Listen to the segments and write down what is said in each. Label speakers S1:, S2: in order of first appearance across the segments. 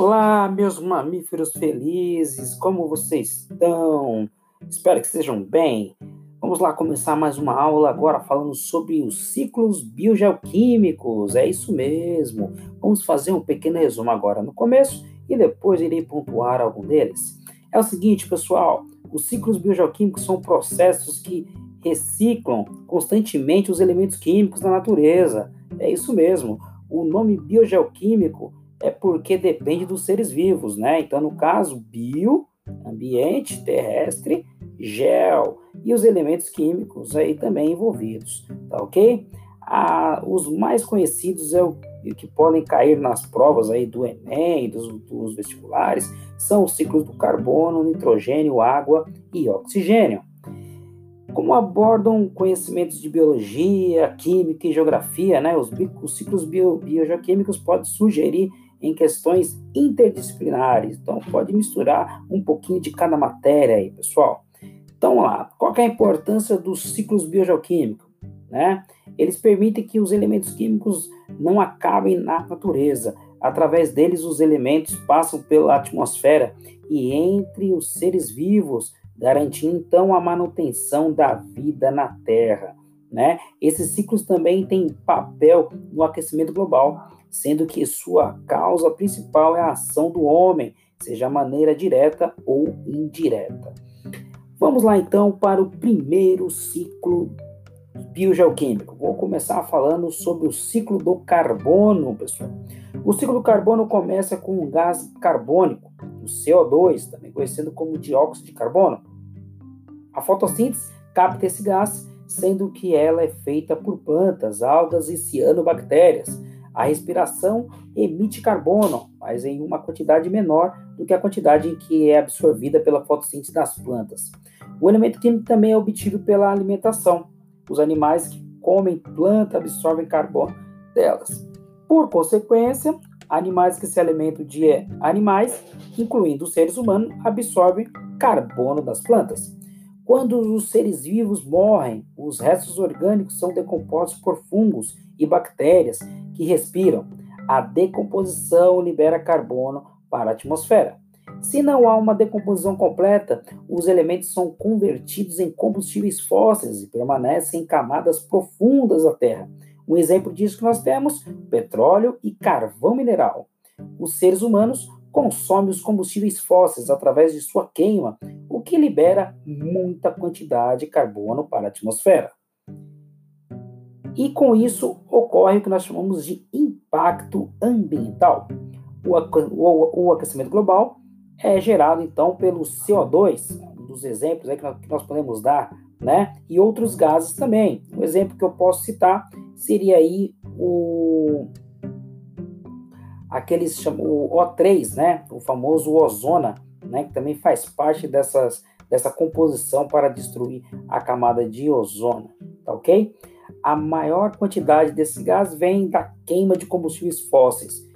S1: Olá, meus mamíferos felizes, como vocês estão? Espero que estejam bem. Vamos lá começar mais uma aula agora falando sobre os ciclos biogeoquímicos. É isso mesmo. Vamos fazer um pequeno resumo agora no começo e depois irei pontuar algum deles. É o seguinte, pessoal: os ciclos biogeoquímicos são processos que reciclam constantemente os elementos químicos da natureza. É isso mesmo. O nome biogeoquímico é porque depende dos seres vivos, né? Então, no caso, bio, ambiente, terrestre, gel e os elementos químicos aí também envolvidos, tá ok? Ah, os mais conhecidos é o que podem cair nas provas aí do Enem, dos, dos vestibulares, são os ciclos do carbono, nitrogênio, água e oxigênio. Como abordam conhecimentos de biologia, química e geografia, né? Os, os ciclos bio, biogeoquímicos podem sugerir em questões interdisciplinares. Então, pode misturar um pouquinho de cada matéria aí, pessoal. Então, vamos lá. Qual é a importância dos ciclos biogeoquímicos? Né? Eles permitem que os elementos químicos não acabem na natureza. Através deles, os elementos passam pela atmosfera e entre os seres vivos, garantindo então a manutenção da vida na Terra. Né? Esses ciclos também têm papel no aquecimento global sendo que sua causa principal é a ação do homem, seja maneira direta ou indireta. Vamos lá então para o primeiro ciclo biogeoquímico. Vou começar falando sobre o ciclo do carbono, pessoal. O ciclo do carbono começa com um gás carbônico, o CO2, também conhecido como dióxido de carbono. A fotossíntese capta esse gás, sendo que ela é feita por plantas, algas e cianobactérias a respiração emite carbono, mas em uma quantidade menor do que a quantidade em que é absorvida pela fotossíntese das plantas. O elemento químico também é obtido pela alimentação. Os animais que comem planta absorvem carbono delas. Por consequência, animais que se alimentam de animais, incluindo os seres humanos, absorvem carbono das plantas. Quando os seres vivos morrem, os restos orgânicos são decompostos por fungos e bactérias que respiram. A decomposição libera carbono para a atmosfera. Se não há uma decomposição completa, os elementos são convertidos em combustíveis fósseis e permanecem em camadas profundas da Terra. Um exemplo disso que nós temos: petróleo e carvão mineral. Os seres humanos consomem os combustíveis fósseis através de sua queima, o que libera muita quantidade de carbono para a atmosfera. E com isso ocorre o que nós chamamos de impacto ambiental. O, o, o aquecimento global é gerado então pelo CO2, um dos exemplos aí que, nós, que nós podemos dar, né? E outros gases também. Um exemplo que eu posso citar seria aí o aqueles chamam o O3, né? O famoso ozona, né? Que também faz parte dessas, dessa composição para destruir a camada de ozona, tá ok? A maior quantidade desse gás vem da queima de combustíveis fósseis,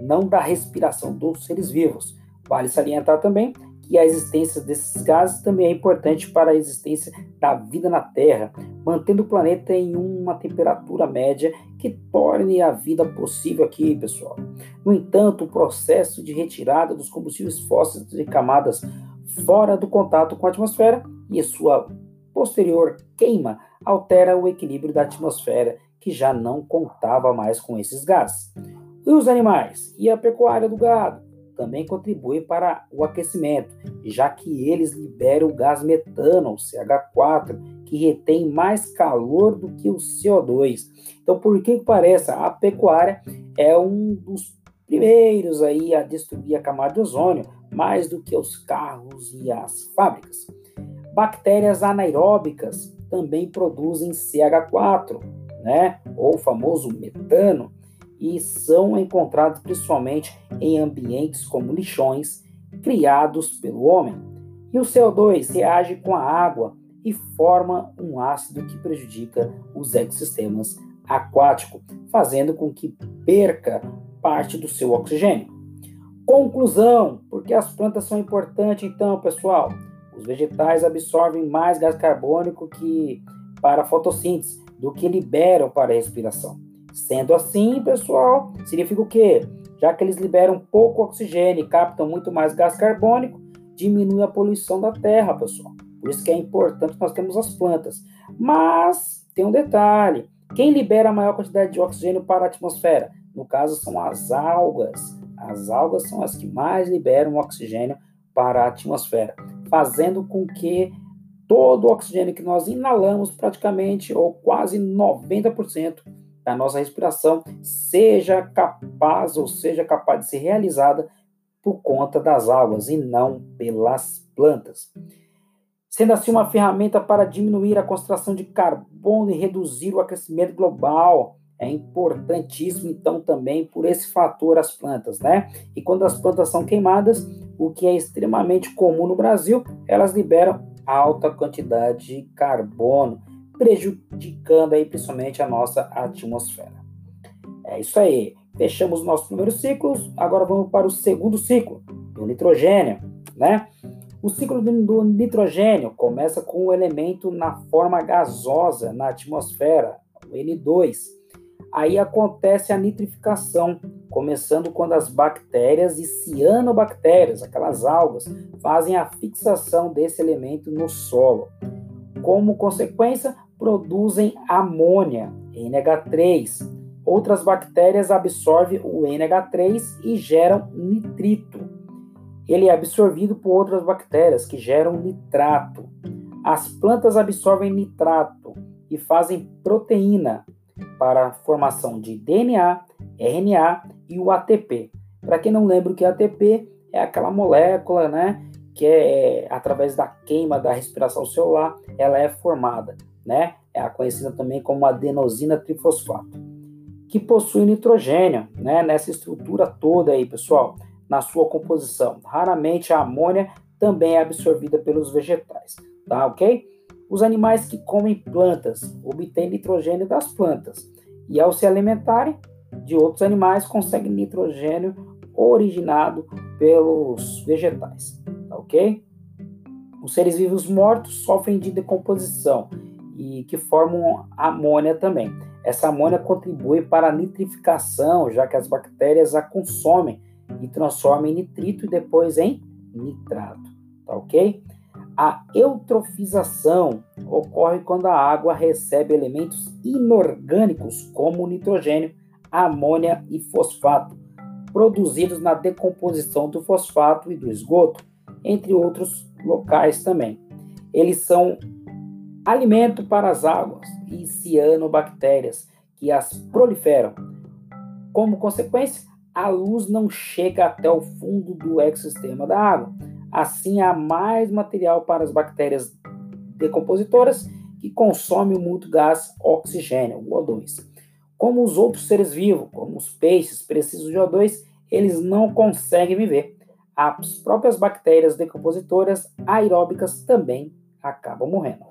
S1: não da respiração dos seres vivos. Vale salientar também que a existência desses gases também é importante para a existência da vida na Terra, mantendo o planeta em uma temperatura média que torne a vida possível aqui, pessoal. No entanto, o processo de retirada dos combustíveis fósseis de camadas fora do contato com a atmosfera e sua posterior queima altera o equilíbrio da atmosfera, que já não contava mais com esses gases. E os animais e a pecuária do gado também contribuem para o aquecimento, já que eles liberam o gás metano, o CH4, que retém mais calor do que o CO2. Então, por que parece? A pecuária é um dos primeiros aí a destruir a camada de ozônio, mais do que os carros e as fábricas. Bactérias anaeróbicas também produzem CH4, né, ou o famoso metano, e são encontrados principalmente em ambientes como lixões criados pelo homem. E o CO2 reage com a água e forma um ácido que prejudica os ecossistemas aquáticos, fazendo com que perca parte do seu oxigênio. Conclusão, porque as plantas são importantes então, pessoal? Os vegetais absorvem mais gás carbônico que para a fotossíntese do que liberam para a respiração. Sendo assim, pessoal, significa o quê? já que eles liberam pouco oxigênio e captam muito mais gás carbônico, diminui a poluição da terra, pessoal. Por isso que é importante nós termos as plantas. Mas tem um detalhe: quem libera a maior quantidade de oxigênio para a atmosfera? No caso, são as algas. As algas são as que mais liberam oxigênio para a atmosfera, fazendo com que todo o oxigênio que nós inalamos, praticamente ou quase 90% da nossa respiração, seja capaz ou seja capaz de ser realizada por conta das algas e não pelas plantas. Sendo assim uma ferramenta para diminuir a concentração de carbono e reduzir o aquecimento global. É importantíssimo, então, também por esse fator as plantas, né? E quando as plantas são queimadas, o que é extremamente comum no Brasil, elas liberam alta quantidade de carbono, prejudicando aí principalmente a nossa atmosfera. É isso aí. Fechamos o nosso primeiro ciclo, agora vamos para o segundo ciclo, do nitrogênio, né? O ciclo do nitrogênio começa com o elemento na forma gasosa na atmosfera, o N2. Aí acontece a nitrificação, começando quando as bactérias e cianobactérias, aquelas algas, fazem a fixação desse elemento no solo. Como consequência, produzem amônia, NH3, Outras bactérias absorvem o NH3 e geram nitrito. Ele é absorvido por outras bactérias que geram nitrato. As plantas absorvem nitrato e fazem proteína para a formação de DNA, RNA e o ATP. Para quem não lembra o que é ATP, é aquela molécula, né, que é através da queima da respiração celular, ela é formada, né? É a conhecida também como adenosina trifosfato que possui nitrogênio, né, nessa estrutura toda aí, pessoal, na sua composição. Raramente a amônia também é absorvida pelos vegetais, tá ok? Os animais que comem plantas obtêm nitrogênio das plantas e ao se alimentarem de outros animais conseguem nitrogênio originado pelos vegetais, tá ok? Os seres vivos mortos sofrem de decomposição e que formam amônia também. Essa amônia contribui para a nitrificação, já que as bactérias a consomem e transformam em nitrito e depois em nitrato, tá ok? A eutrofização ocorre quando a água recebe elementos inorgânicos como nitrogênio, amônia e fosfato, produzidos na decomposição do fosfato e do esgoto, entre outros locais também. Eles são alimento para as águas e cianobactérias que as proliferam. Como consequência, a luz não chega até o fundo do ecossistema da água. Assim, há mais material para as bactérias decompositoras que consomem muito gás oxigênio, o O2. Como os outros seres vivos, como os peixes, precisam de O2, eles não conseguem viver. As próprias bactérias decompositoras aeróbicas também acabam morrendo.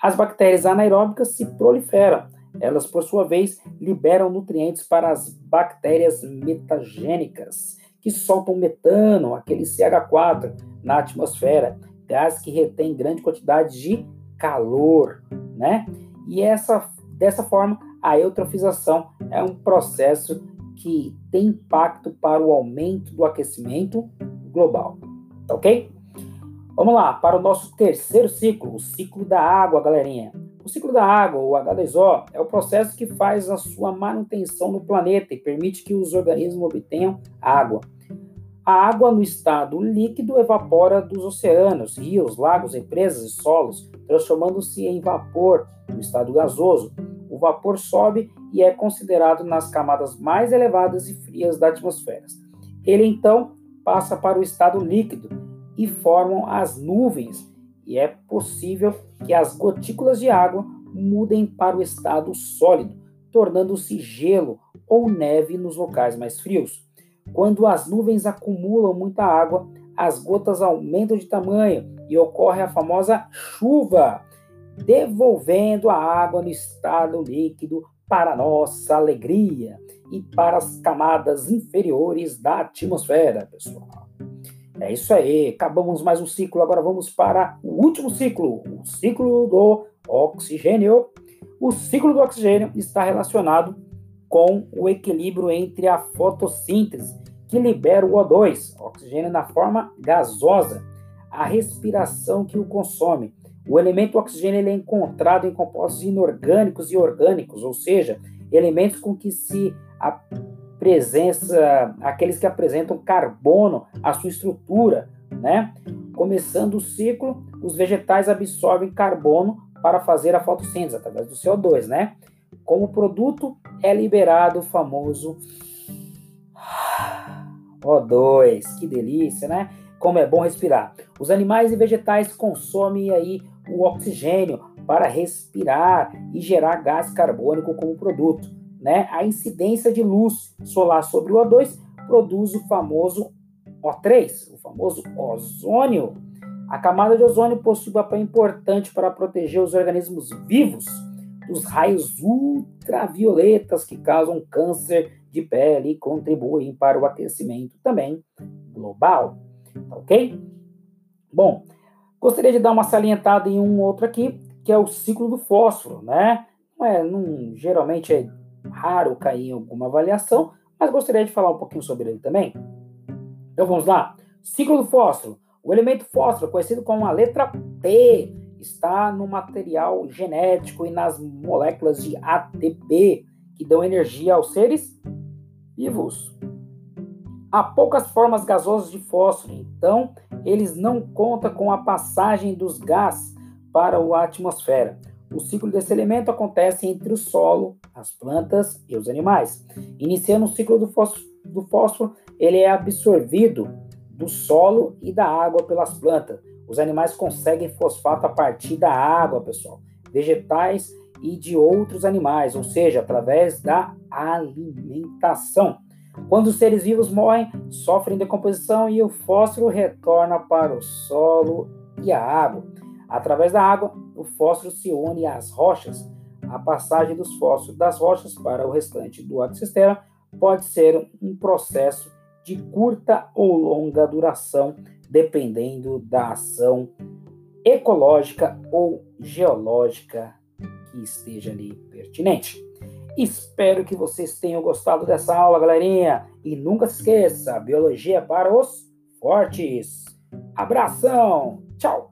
S1: As bactérias anaeróbicas se proliferam. Elas, por sua vez, liberam nutrientes para as bactérias metagênicas, que soltam metano, aquele CH4, na atmosfera, gás que retém grande quantidade de calor, né? E essa, dessa forma, a eutrofização é um processo que tem impacto para o aumento do aquecimento global, tá ok? Vamos lá, para o nosso terceiro ciclo, o ciclo da água, galerinha. O ciclo da água, o H2O, é o processo que faz a sua manutenção no planeta e permite que os organismos obtenham água. A água no estado líquido evapora dos oceanos, rios, lagos, represas e solos, transformando-se em vapor no estado gasoso. O vapor sobe e é considerado nas camadas mais elevadas e frias da atmosfera. Ele então passa para o estado líquido, e formam as nuvens, e é possível que as gotículas de água mudem para o estado sólido, tornando-se gelo ou neve nos locais mais frios. Quando as nuvens acumulam muita água, as gotas aumentam de tamanho e ocorre a famosa chuva, devolvendo a água no estado líquido para nossa alegria e para as camadas inferiores da atmosfera, pessoal. É isso aí, acabamos mais um ciclo, agora vamos para o último ciclo, o ciclo do oxigênio. O ciclo do oxigênio está relacionado com o equilíbrio entre a fotossíntese que libera o O2, oxigênio na forma gasosa, a respiração que o consome. O elemento oxigênio ele é encontrado em compostos inorgânicos e orgânicos, ou seja, elementos com que se presença, aqueles que apresentam carbono à sua estrutura, né? Começando o ciclo, os vegetais absorvem carbono para fazer a fotossíntese através do CO2, né? Como produto é liberado o famoso O2. Que delícia, né? Como é bom respirar. Os animais e vegetais consomem aí o oxigênio para respirar e gerar gás carbônico como produto, né? A incidência de luz solar sobre o O2 produz o famoso O3, o famoso ozônio. A camada de ozônio possui um papel importante para proteger os organismos vivos dos raios ultravioletas que causam câncer de pele e contribuem para o aquecimento também global. Tá ok? Bom, gostaria de dar uma salientada em um outro aqui, que é o ciclo do fósforo, né? Não é, geralmente é raro cair em alguma avaliação, mas gostaria de falar um pouquinho sobre ele também. Então vamos lá. Ciclo do fósforo. O elemento fósforo, conhecido como a letra P, está no material genético e nas moléculas de ATP, que dão energia aos seres vivos. Há poucas formas gasosas de fósforo, então eles não contam com a passagem dos gás para a atmosfera. O ciclo desse elemento acontece entre o solo, as plantas e os animais. Iniciando o ciclo do fósforo, do fósforo ele é absorvido do solo e da água pelas plantas. Os animais conseguem fosfato a partir da água, pessoal, vegetais e de outros animais, ou seja, através da alimentação. Quando os seres vivos morrem, sofrem decomposição e o fósforo retorna para o solo e a água. Através da água, o fósforo se une às rochas. A passagem dos fósforos das rochas para o restante do ecossistema pode ser um processo de curta ou longa duração, dependendo da ação ecológica ou geológica que esteja ali pertinente. Espero que vocês tenham gostado dessa aula, galerinha. E nunca se esqueça, biologia é para os fortes. Abração, tchau!